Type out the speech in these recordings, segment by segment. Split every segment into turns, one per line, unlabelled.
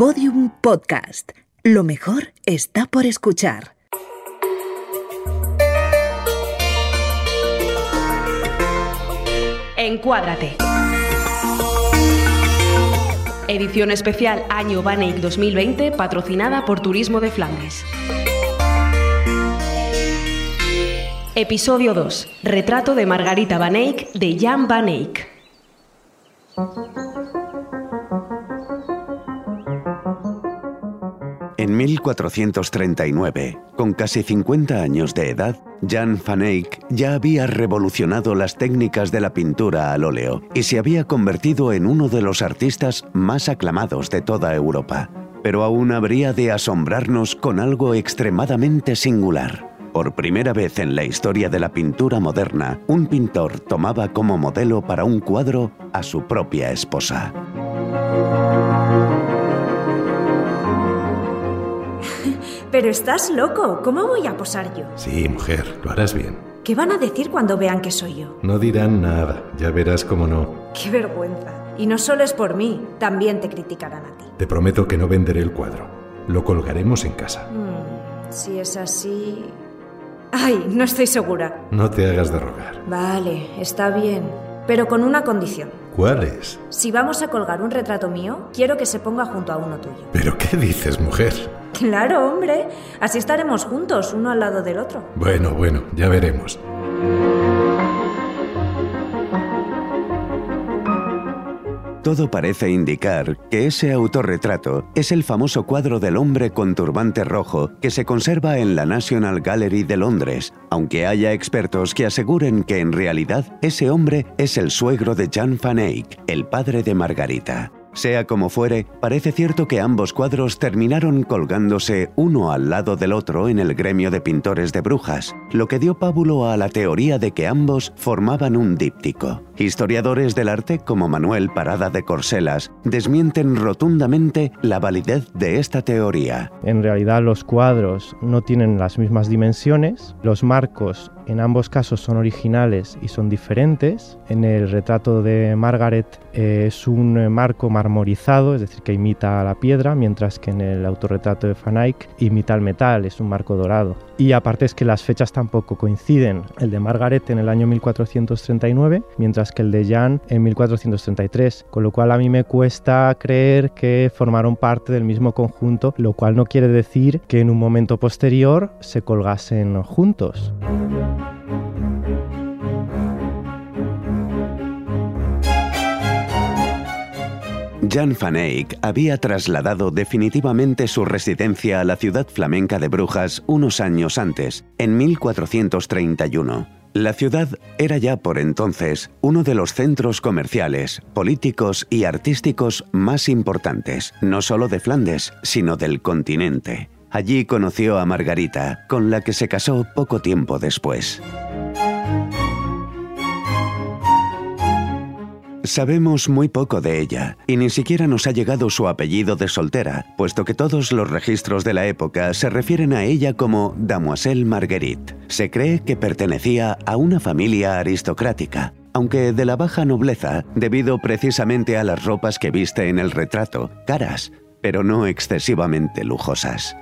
Podium Podcast. Lo mejor está por escuchar.
Encuádrate. Edición especial Año Baneic 2020 patrocinada por Turismo de Flandes. Episodio 2. Retrato de Margarita Van Eyck de Jan Van.
En 1439, con casi 50 años de edad, Jan van Eyck ya había revolucionado las técnicas de la pintura al óleo y se había convertido en uno de los artistas más aclamados de toda Europa. Pero aún habría de asombrarnos con algo extremadamente singular. Por primera vez en la historia de la pintura moderna, un pintor tomaba como modelo para un cuadro a su propia esposa.
Pero estás loco, ¿cómo voy a posar yo?
Sí, mujer, lo harás bien.
¿Qué van a decir cuando vean que soy yo?
No dirán nada, ya verás cómo no.
Qué vergüenza. Y no solo es por mí, también te criticarán a ti.
Te prometo que no venderé el cuadro. Lo colgaremos en casa.
Mm, si es así... Ay, no estoy segura.
No te hagas de rogar.
Vale, está bien, pero con una condición. Si vamos a colgar un retrato mío, quiero que se ponga junto a uno tuyo.
¿Pero qué dices, mujer?
Claro, hombre. Así estaremos juntos, uno al lado del otro.
Bueno, bueno, ya veremos.
Todo parece indicar que ese autorretrato es el famoso cuadro del hombre con turbante rojo que se conserva en la National Gallery de Londres, aunque haya expertos que aseguren que en realidad ese hombre es el suegro de Jan van Eyck, el padre de Margarita. Sea como fuere, parece cierto que ambos cuadros terminaron colgándose uno al lado del otro en el gremio de pintores de brujas, lo que dio pábulo a la teoría de que ambos formaban un díptico. Historiadores del arte como Manuel Parada de Corselas desmienten rotundamente la validez de esta teoría.
En realidad los cuadros no tienen las mismas dimensiones, los marcos en ambos casos son originales y son diferentes. En el retrato de Margaret eh, es un marco marmorizado, es decir, que imita a la piedra, mientras que en el autorretrato de Van Eyck imita el metal, es un marco dorado. Y aparte es que las fechas tampoco coinciden. El de Margaret en el año 1439, mientras que el de Jan en 1433, con lo cual a mí me cuesta creer que formaron parte del mismo conjunto, lo cual no quiere decir que en un momento posterior se colgasen juntos.
Jan van Eyck había trasladado definitivamente su residencia a la ciudad flamenca de Brujas unos años antes, en 1431. La ciudad era ya por entonces uno de los centros comerciales, políticos y artísticos más importantes, no solo de Flandes, sino del continente. Allí conoció a Margarita, con la que se casó poco tiempo después. Sabemos muy poco de ella, y ni siquiera nos ha llegado su apellido de soltera, puesto que todos los registros de la época se refieren a ella como Damoiselle Marguerite. Se cree que pertenecía a una familia aristocrática, aunque de la baja nobleza, debido precisamente a las ropas que viste en el retrato, caras, pero no excesivamente lujosas.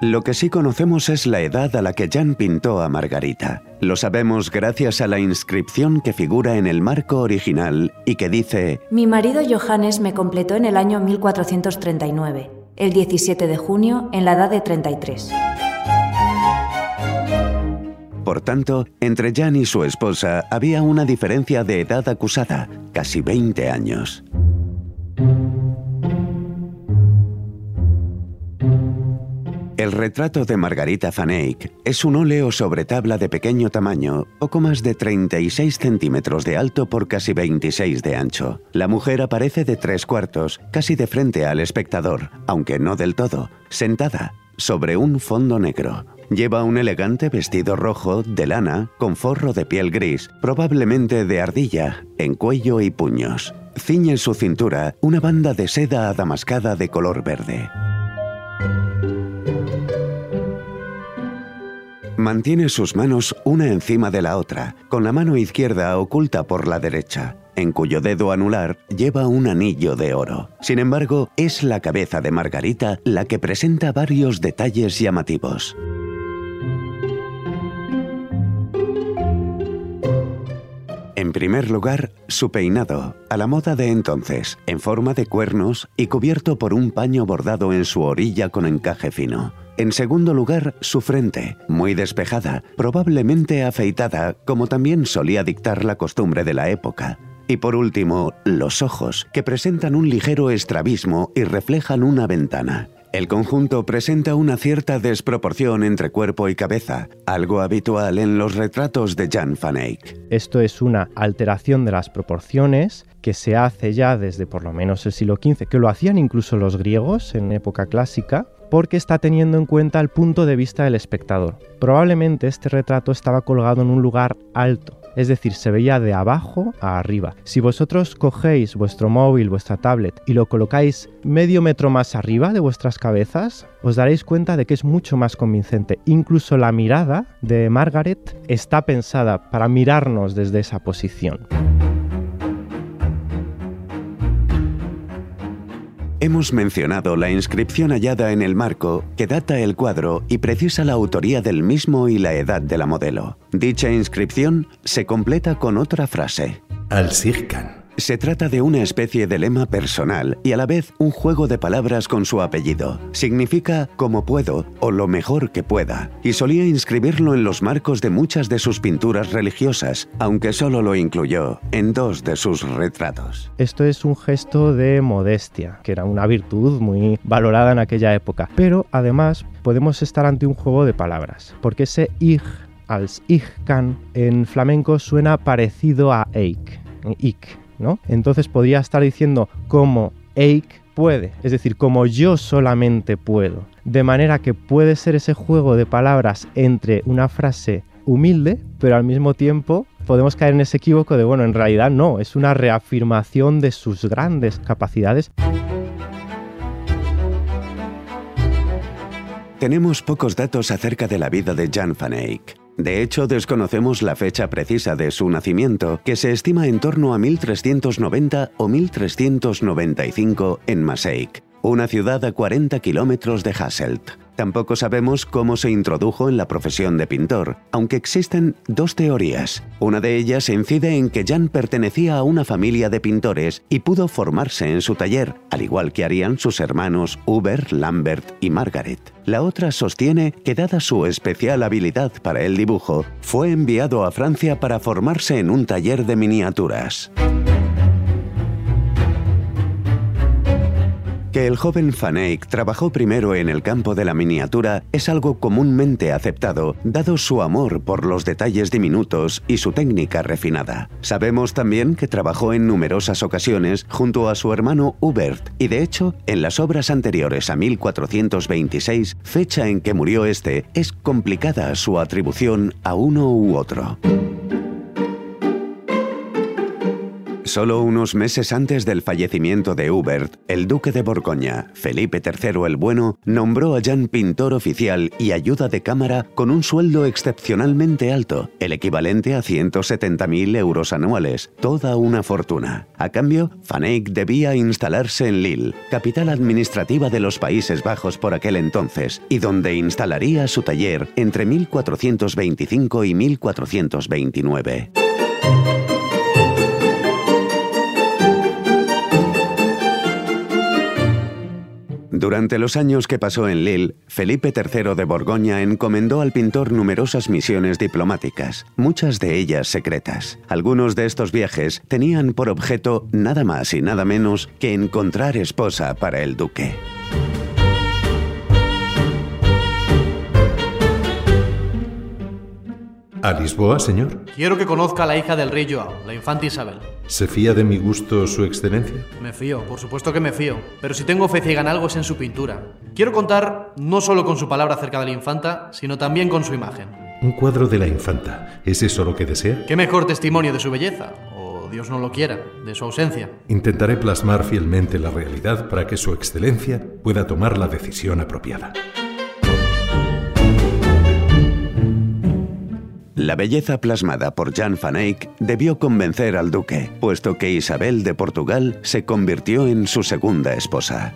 Lo que sí conocemos es la edad a la que Jan pintó a Margarita. Lo sabemos gracias a la inscripción que figura en el marco original y que dice
Mi marido Johannes me completó en el año 1439, el 17 de junio, en la edad de 33.
Por tanto, entre Jan y su esposa había una diferencia de edad acusada, casi 20 años. El retrato de Margarita van es un óleo sobre tabla de pequeño tamaño, poco más de 36 centímetros de alto por casi 26 de ancho. La mujer aparece de tres cuartos, casi de frente al espectador, aunque no del todo, sentada, sobre un fondo negro. Lleva un elegante vestido rojo de lana con forro de piel gris, probablemente de ardilla, en cuello y puños. Ciñe en su cintura una banda de seda adamascada de color verde. Mantiene sus manos una encima de la otra, con la mano izquierda oculta por la derecha. en cuyo dedo anular lleva un anillo de oro. Sin embargo, es la cabeza de Margarita la que presenta varios detalles llamativos. En primer lugar, su peinado, a la moda de entonces, en forma de cuernos y cubierto por un paño bordado en su orilla con encaje fino. En segundo lugar, su frente, muy despejada, probablemente afeitada, como también solía dictar la costumbre de la época. Y por último, los ojos, que presentan un ligero estrabismo y reflejan una ventana. El conjunto presenta una cierta desproporción entre cuerpo y cabeza, algo habitual en los retratos de Jan van Eyck.
Esto es una alteración de las proporciones que se hace ya desde por lo menos el siglo XV, que lo hacían incluso los griegos en época clásica, porque está teniendo en cuenta el punto de vista del espectador. Probablemente este retrato estaba colgado en un lugar alto, es decir, se veía de abajo a arriba. Si vosotros cogéis vuestro móvil, vuestra tablet y lo colocáis medio metro más arriba de vuestras cabezas, os daréis cuenta de que es mucho más convincente. Incluso la mirada de Margaret está pensada para mirarnos desde esa posición.
Hemos mencionado la inscripción hallada en el marco que data el cuadro y precisa la autoría del mismo y la edad de la modelo. Dicha inscripción se completa con otra frase.
Al Sirkan.
Se trata de una especie de lema personal y a la vez un juego de palabras con su apellido. Significa como puedo o lo mejor que pueda, y solía inscribirlo en los marcos de muchas de sus pinturas religiosas, aunque solo lo incluyó en dos de sus retratos.
Esto es un gesto de modestia, que era una virtud muy valorada en aquella época. Pero además podemos estar ante un juego de palabras, porque ese ich als ich kann en flamenco suena parecido a eik, ik, ¿no? Entonces podría estar diciendo como Eik puede, es decir, como yo solamente puedo. De manera que puede ser ese juego de palabras entre una frase humilde, pero al mismo tiempo podemos caer en ese equívoco de, bueno, en realidad no, es una reafirmación de sus grandes capacidades.
Tenemos pocos datos acerca de la vida de Jan van Eyck. De hecho, desconocemos la fecha precisa de su nacimiento, que se estima en torno a 1390 o 1395 en Maaseik, una ciudad a 40 kilómetros de Hasselt. Tampoco sabemos cómo se introdujo en la profesión de pintor, aunque existen dos teorías. Una de ellas incide en que Jan pertenecía a una familia de pintores y pudo formarse en su taller, al igual que harían sus hermanos Hubert, Lambert y Margaret. La otra sostiene que dada su especial habilidad para el dibujo, fue enviado a Francia para formarse en un taller de miniaturas. Que el joven Van Eyck trabajó primero en el campo de la miniatura es algo comúnmente aceptado, dado su amor por los detalles diminutos y su técnica refinada. Sabemos también que trabajó en numerosas ocasiones junto a su hermano Hubert, y de hecho, en las obras anteriores a 1426, fecha en que murió este, es complicada su atribución a uno u otro. Solo unos meses antes del fallecimiento de Hubert, el duque de Borgoña, Felipe III el Bueno, nombró a Jan pintor oficial y ayuda de cámara con un sueldo excepcionalmente alto, el equivalente a 170.000 euros anuales, toda una fortuna. A cambio, Van Eyck debía instalarse en Lille, capital administrativa de los Países Bajos por aquel entonces, y donde instalaría su taller entre 1425 y 1429. Durante los años que pasó en Lille, Felipe III de Borgoña encomendó al pintor numerosas misiones diplomáticas, muchas de ellas secretas. Algunos de estos viajes tenían por objeto nada más y nada menos que encontrar esposa para el duque.
¿A Lisboa, señor?
Quiero que conozca a la hija del rey Joao, la infanta Isabel.
¿Se fía de mi gusto su excelencia?
Me fío, por supuesto que me fío. Pero si tengo fe ciega en algo es en su pintura. Quiero contar no solo con su palabra acerca de la infanta, sino también con su imagen.
Un cuadro de la infanta. ¿Es eso lo que desea?
¿Qué mejor testimonio de su belleza? O Dios no lo quiera, de su ausencia.
Intentaré plasmar fielmente la realidad para que su excelencia pueda tomar la decisión apropiada.
La belleza plasmada por Jan van Eyck debió convencer al duque, puesto que Isabel de Portugal se convirtió en su segunda esposa.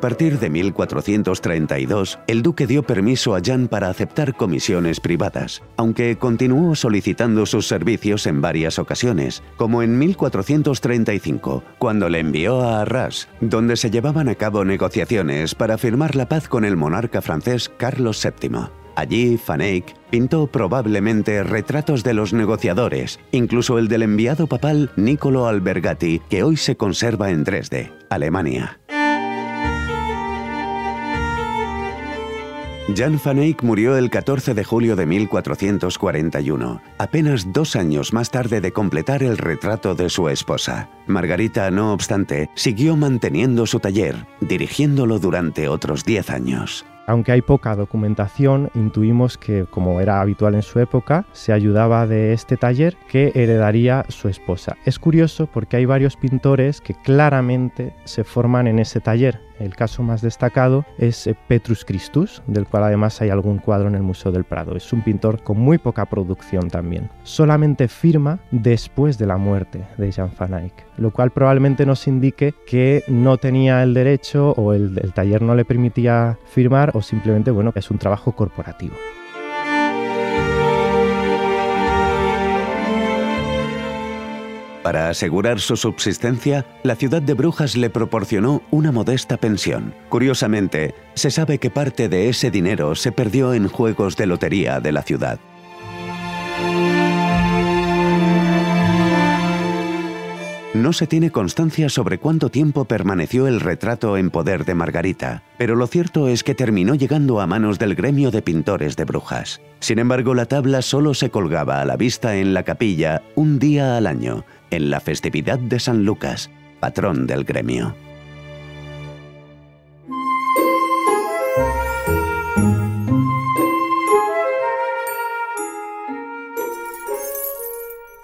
A partir de 1432, el duque dio permiso a Jan para aceptar comisiones privadas, aunque continuó solicitando sus servicios en varias ocasiones, como en 1435, cuando le envió a Arras, donde se llevaban a cabo negociaciones para firmar la paz con el monarca francés Carlos VII. Allí, Van Eyck pintó probablemente retratos de los negociadores, incluso el del enviado papal Niccolo Albergati, que hoy se conserva en Dresde, Alemania. Jan van Eyck murió el 14 de julio de 1441, apenas dos años más tarde de completar el retrato de su esposa. Margarita, no obstante, siguió manteniendo su taller, dirigiéndolo durante otros diez años.
Aunque hay poca documentación, intuimos que, como era habitual en su época, se ayudaba de este taller que heredaría su esposa. Es curioso porque hay varios pintores que claramente se forman en ese taller. El caso más destacado es eh, Petrus Christus, del cual además hay algún cuadro en el Museo del Prado. Es un pintor con muy poca producción también. Solamente firma después de la muerte de Jan van Eyck, lo cual probablemente nos indique que no tenía el derecho o el, taller no le permitía firmar o simplemente, bueno, es un trabajo corporativo.
Para asegurar su subsistencia, la ciudad de Brujas le proporcionó una modesta pensión. Curiosamente, se sabe que parte de ese dinero se perdió en juegos de lotería de la ciudad. No se tiene constancia sobre cuánto tiempo permaneció el retrato en poder de Margarita, pero lo cierto es que terminó llegando a manos del gremio de pintores de brujas. Sin embargo, la tabla solo se colgaba a la vista en la capilla un día al año, en la festividad de San Lucas, patrón del gremio.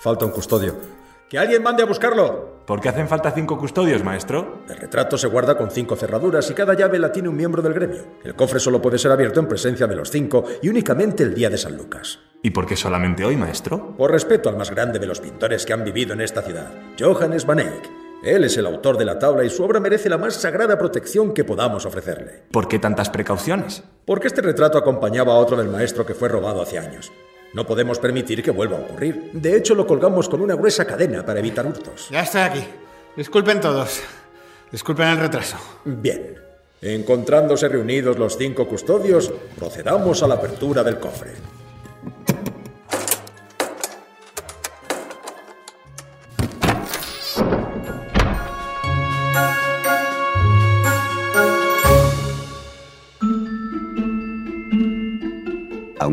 Falta un custodio. ¡Que alguien mande a buscarlo!
¿Por qué hacen falta cinco custodios, maestro?
El retrato se guarda con cinco cerraduras y cada llave la tiene un miembro del gremio. El cofre solo puede ser abierto en presencia de los cinco y únicamente el día de San Lucas.
¿Y por qué solamente hoy, maestro?
Por respeto al más grande de los pintores que han vivido en esta ciudad, Johannes van Eyck. Él es el autor de la tabla y su obra merece la más sagrada protección que podamos ofrecerle.
¿Por qué tantas precauciones?
Porque este retrato acompañaba a otro del maestro que fue robado hace años. No podemos permitir que vuelva a ocurrir. De hecho, lo colgamos con una gruesa cadena para evitar hurtos.
Ya estoy aquí. Disculpen todos. Disculpen el retraso.
Bien. Encontrándose reunidos los cinco custodios, procedamos a la apertura del cofre.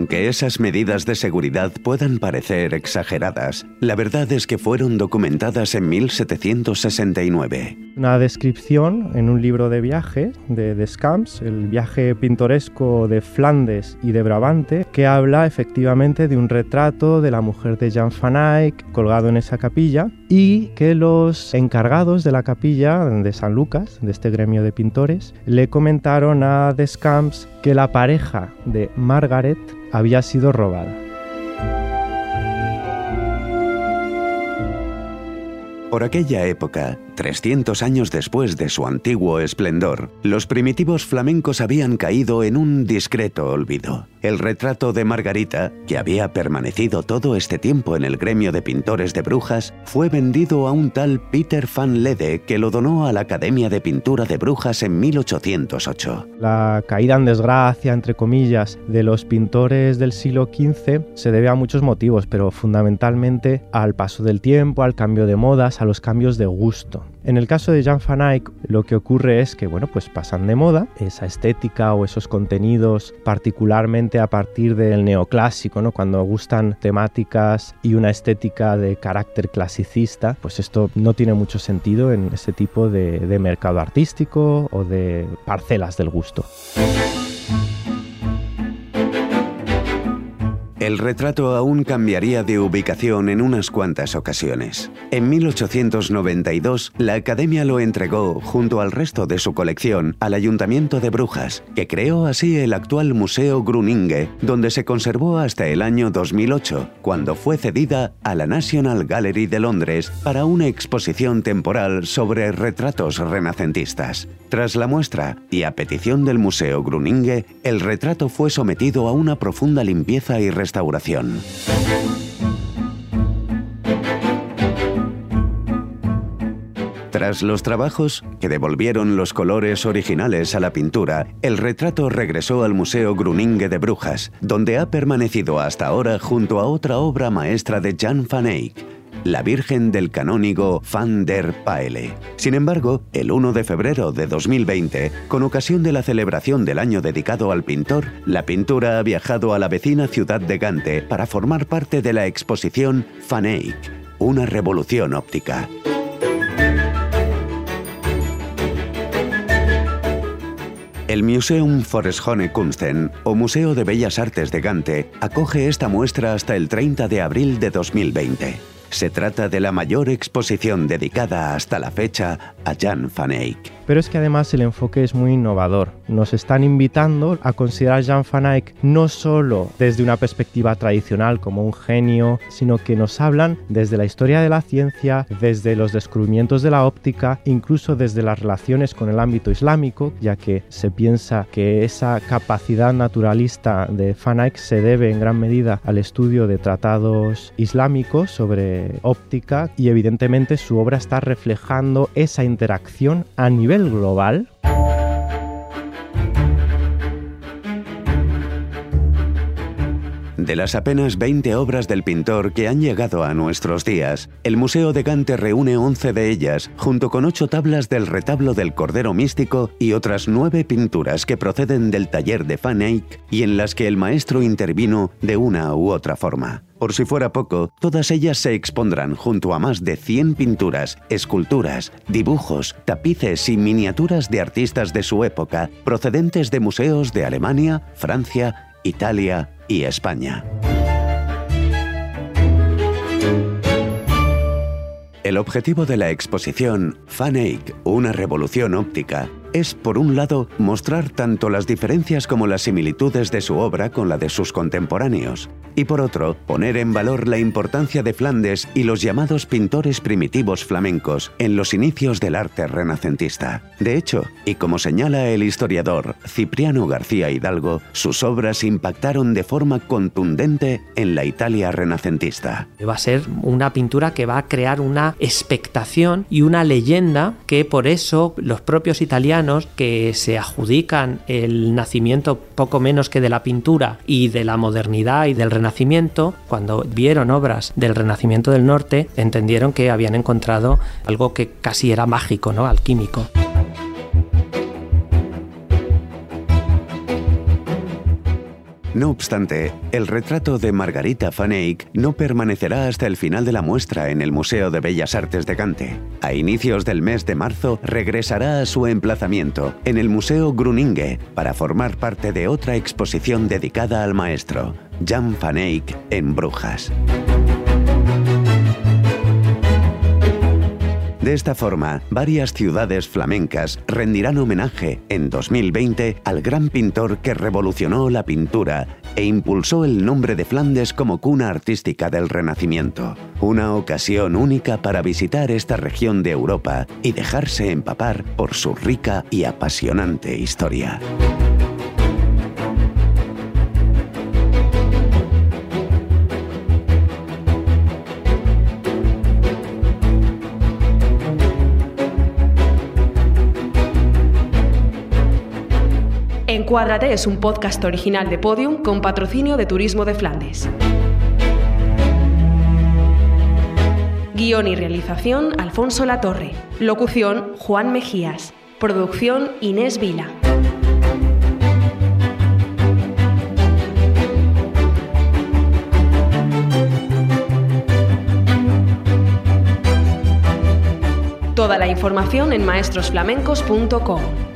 Aunque esas medidas de seguridad puedan parecer exageradas, la verdad es que fueron documentadas en 1769.
Una descripción en un libro de viaje de Descamps, el viaje pintoresco de Flandes y de Brabante, que habla efectivamente de un retrato de la mujer de Jan van Eyck colgado en esa capilla y que los encargados de la capilla de San Lucas, de este gremio de pintores, le comentaron a Descamps que la pareja de Margaret había sido robada.
Por aquella época, 300 años después de su antiguo esplendor, los primitivos flamencos habían caído en un discreto olvido. El retrato de Margarita, que había permanecido todo este tiempo en el gremio de pintores de brujas, fue vendido a un tal Peter van Lede que lo donó a la Academia de Pintura de Brujas en 1808.
La caída en desgracia, entre comillas, de los pintores del siglo XV se debe a muchos motivos, pero fundamentalmente al paso del tiempo, al cambio de modas, a los cambios de gusto. En el caso de Jan van Eyck, lo que ocurre es que, bueno, pues pasan de moda esa estética o esos contenidos, particularmente a partir del neoclásico, ¿no? Cuando gustan temáticas y una estética de carácter clasicista, pues esto no tiene mucho sentido en ese tipo de, de mercado artístico o de parcelas del gusto.
El retrato aún cambiaría de ubicación en unas cuantas ocasiones. En 1892, la Academia lo entregó, junto al resto de su colección, al Ayuntamiento de Brujas, que creó así el actual Museo Gruninge, donde se conservó hasta el año 2008, cuando fue cedida a la National Gallery de Londres para una exposición temporal sobre retratos renacentistas. Tras la muestra, y a petición del Museo Gruninge, el retrato fue sometido a una profunda limpieza y restauración. Tras los trabajos que devolvieron los colores originales a la pintura, el retrato regresó al Museo Gruninge de Brujas, donde ha permanecido hasta ahora junto a otra obra maestra de Jan van Eyck, la Virgen del canónigo Van der Paele. Sin embargo, el 1 de febrero de 2020, con ocasión de la celebración del año dedicado al pintor, la pintura ha viajado a la vecina ciudad de Gante para formar parte de la exposición Eyck, una revolución óptica. El Museum Foreshone Kunsten, o Museo de Bellas Artes de Gante, acoge esta muestra hasta el 30 de abril de 2020. Se trata de la mayor exposición dedicada hasta la fecha a Jan van Eyck.
Pero es que además el enfoque es muy innovador. Nos están invitando a considerar Jan van Eyck no solo desde una perspectiva tradicional como un genio, sino que nos hablan desde la historia de la ciencia, desde los descubrimientos de la óptica, incluso desde las relaciones con el ámbito islámico, ya que se piensa que esa capacidad naturalista de Van Eyck se debe en gran medida al estudio de tratados islámicos sobre óptica y evidentemente su obra está reflejando esa interacción a nivel global
De las apenas 20 obras del pintor que han llegado a nuestros días, el Museo de Gante reúne 11 de ellas, junto con 8 tablas del retablo del Cordero Místico y otras 9 pinturas que proceden del taller de Van Eyck y en las que el maestro intervino de una u otra forma. Por si fuera poco, todas ellas se expondrán junto a más de 100 pinturas, esculturas, dibujos, tapices y miniaturas de artistas de su época, procedentes de museos de Alemania, Francia, Italia y España. El objetivo de la exposición Fan una revolución óptica, es, por un lado, mostrar tanto las diferencias como las similitudes de su obra con la de sus contemporáneos, y por otro, poner en valor la importancia de Flandes y los llamados pintores primitivos flamencos en los inicios del arte renacentista. De hecho, y como señala el historiador Cipriano García Hidalgo, sus obras impactaron de forma contundente en la Italia renacentista.
Va a ser una pintura que va a crear una expectación y una leyenda que por eso los propios italianos que se adjudican el nacimiento poco menos que de la pintura y de la modernidad y del Renacimiento, cuando vieron obras del Renacimiento del Norte, entendieron que habían encontrado algo que casi era mágico, ¿no? alquímico.
No obstante, el retrato de Margarita van Eyck no permanecerá hasta el final de la muestra en el Museo de Bellas Artes de Gante. A inicios del mes de marzo regresará a su emplazamiento en el Museo Gruninge para formar parte de otra exposición dedicada al maestro, Jan van Eyck en Brujas. De esta forma, varias ciudades flamencas rendirán homenaje en 2020 al gran pintor que revolucionó la pintura e impulsó el nombre de Flandes como cuna artística del Renacimiento. Una ocasión única para visitar esta región de Europa y dejarse empapar por su rica y apasionante historia.
Encuádrate es un podcast original de Podium con patrocinio de Turismo de Flandes. Guión y realización Alfonso Latorre. Locución Juan Mejías. Producción Inés Vila. Toda la información en maestrosflamencos.com.